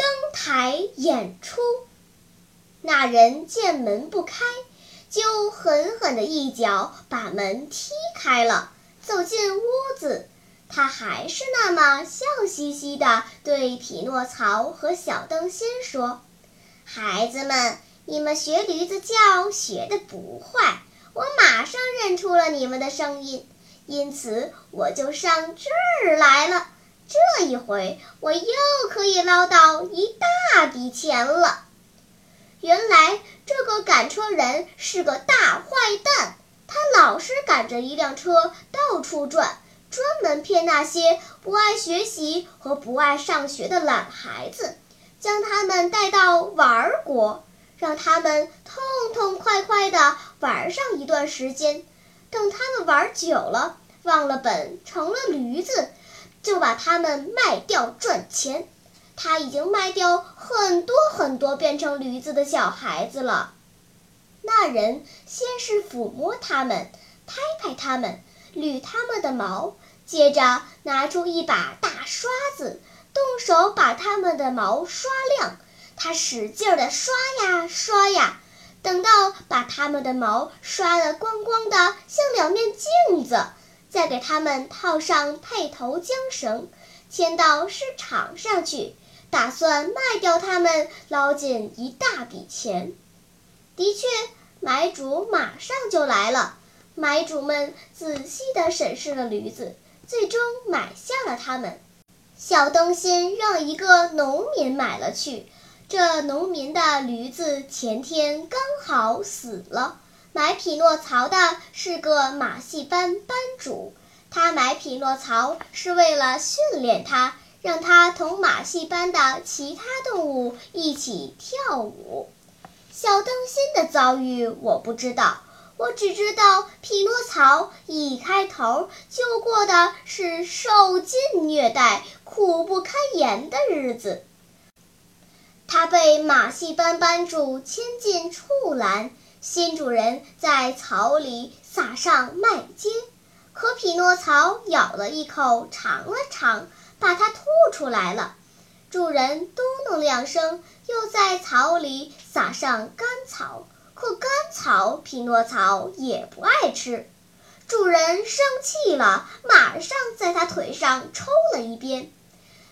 登台演出，那人见门不开，就狠狠的一脚把门踢开了，走进屋子。他还是那么笑嘻嘻的对匹诺曹和小灯芯说：“孩子们，你们学驴子叫学的不坏，我马上认出了你们的声音，因此我就上这儿来了。”这一回我又可以捞到一大笔钱了。原来这个赶车人是个大坏蛋，他老是赶着一辆车到处转，专门骗那些不爱学习和不爱上学的懒孩子，将他们带到玩国，让他们痛痛快快地玩上一段时间。等他们玩久了，忘了本，成了驴子。就把它们卖掉赚钱。他已经卖掉很多很多变成驴子的小孩子了。那人先是抚摸它们，拍拍它们，捋它们的毛，接着拿出一把大刷子，动手把它们的毛刷亮。他使劲地刷呀刷呀，等到把它们的毛刷得光光的，像两面镜子。再给他们套上配头缰绳，牵到市场上去，打算卖掉他们，捞进一大笔钱。的确，买主马上就来了。买主们仔细地审视了驴子，最终买下了它们。小灯芯让一个农民买了去，这农民的驴子前天刚好死了。买匹诺曹的是个马戏班班主，买匹诺曹是为了训练他，让他同马戏班的其他动物一起跳舞。小灯芯的遭遇我不知道，我只知道匹诺曹一开头就过的是受尽虐待、苦不堪言的日子。他被马戏班班主牵进畜栏。新主人在草里撒上麦秸，可匹诺曹咬了一口，尝了尝，把它吐出来了。主人嘟哝两声，又在草里撒上干草，可干草匹诺曹也不爱吃。主人生气了，马上在他腿上抽了一鞭。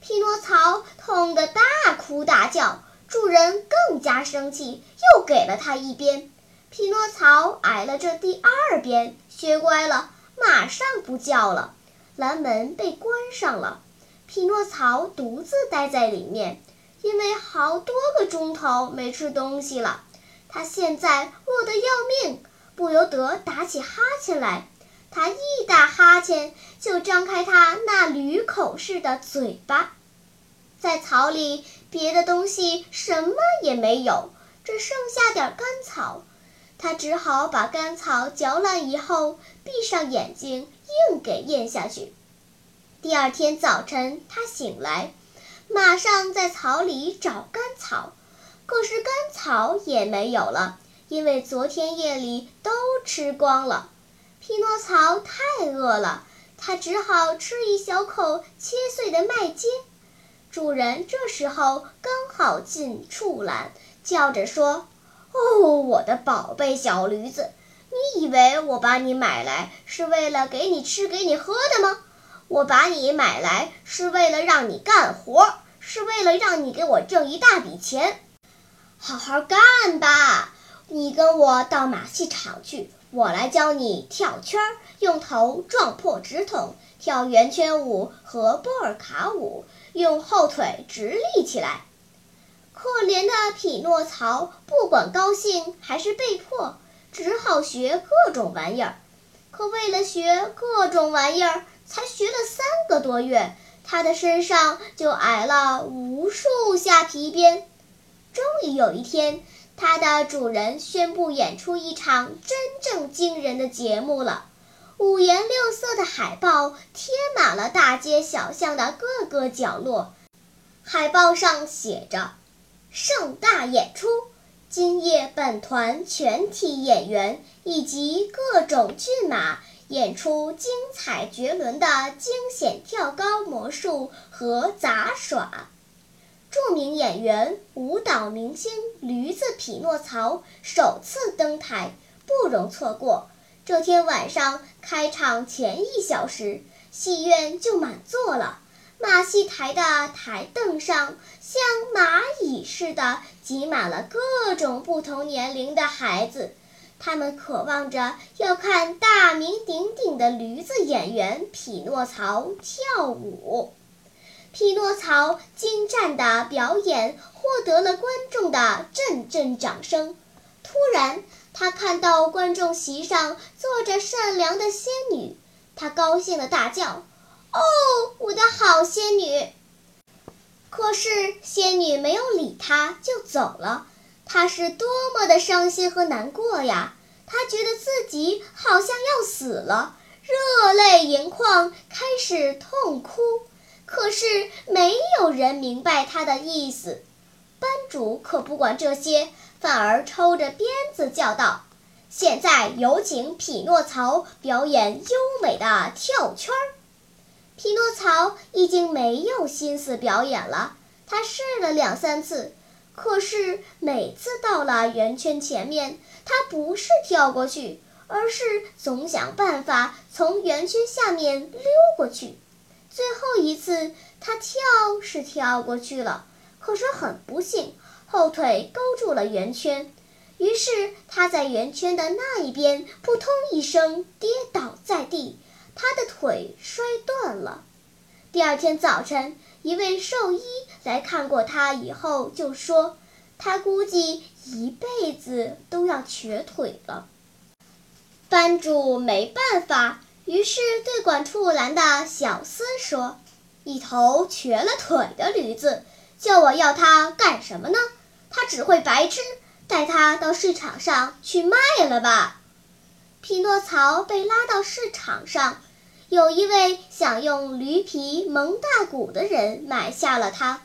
匹诺曹痛得大哭大叫，主人更加生气，又给了他一鞭。匹诺曹挨了这第二鞭，学乖了，马上不叫了。蓝门被关上了，匹诺曹独自待在里面，因为好多个钟头没吃东西了。他现在饿得要命，不由得打起哈欠来。他一打哈欠，就张开他那驴口似的嘴巴。在草里，别的东西什么也没有，只剩下点干草。他只好把干草嚼烂以后，闭上眼睛，硬给咽下去。第二天早晨，他醒来，马上在草里找干草，可是干草也没有了，因为昨天夜里都吃光了。匹诺曹太饿了，他只好吃一小口切碎的麦秸。主人这时候刚好进畜栏，叫着说。哦，我的宝贝小驴子，你以为我把你买来是为了给你吃、给你喝的吗？我把你买来是为了让你干活，是为了让你给我挣一大笔钱。好好干吧！你跟我到马戏场去，我来教你跳圈，用头撞破纸筒，跳圆圈舞和波尔卡舞，用后腿直立起来。可怜的匹诺曹，不管高兴还是被迫，只好学各种玩意儿。可为了学各种玩意儿，才学了三个多月，他的身上就挨了无数下皮鞭。终于有一天，他的主人宣布演出一场真正惊人的节目了。五颜六色的海报贴满了大街小巷的各个角落，海报上写着：“盛大演出，今夜本团全体演员以及各种骏马演出精彩绝伦的惊险跳高魔术和杂耍。著名演员、舞蹈明星驴子匹诺曹首次登台，不容错过。”这天晚上开场前一小时，戏院就满座了。马戏台的台凳上像蚂蚁似的挤满了各种不同年龄的孩子，他们渴望着要看大名鼎鼎的驴子演员匹诺曹跳舞。匹诺曹精湛的表演获得了观众的阵阵掌声。突然，他看到观众席上坐着善良的仙女，他高兴地大叫：“哦，我的好仙女！”可是仙女没有理他，就走了。他是多么的伤心和难过呀！他觉得自己好像要死了，热泪盈眶，开始痛哭。可是没有人明白他的意思。班主可不管这些。反而抽着鞭子叫道：“现在有请匹诺曹表演优美的跳圈儿。”匹诺曹已经没有心思表演了。他试了两三次，可是每次到了圆圈前面，他不是跳过去，而是总想办法从圆圈下面溜过去。最后一次，他跳是跳过去了，可是很不幸。后腿勾住了圆圈，于是他在圆圈的那一边扑通一声跌倒在地，他的腿摔断了。第二天早晨，一位兽医来看过他以后就说，他估计一辈子都要瘸腿了。班主没办法，于是对管处栏的小厮说：“一头瘸了腿的驴子，叫我要它干什么呢？”它只会白吃，带他到市场上去卖了吧。匹诺曹被拉到市场上，有一位想用驴皮蒙大鼓的人买下了他，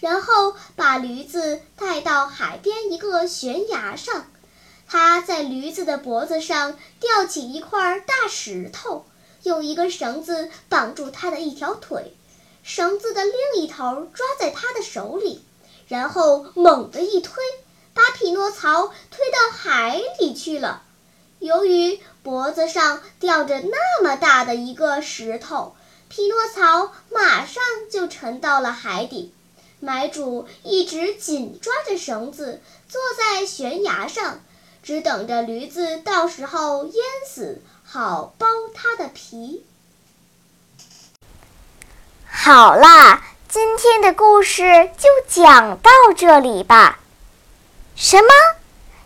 然后把驴子带到海边一个悬崖上。他在驴子的脖子上吊起一块大石头，用一根绳子绑住他的一条腿，绳子的另一头抓在他的手里。然后猛地一推，把匹诺曹推到海里去了。由于脖子上吊着那么大的一个石头，匹诺曹马上就沉到了海底。买主一直紧抓着绳子，坐在悬崖上，只等着驴子到时候淹死，好剥它的皮。好啦。今天的故事就讲到这里吧。什么？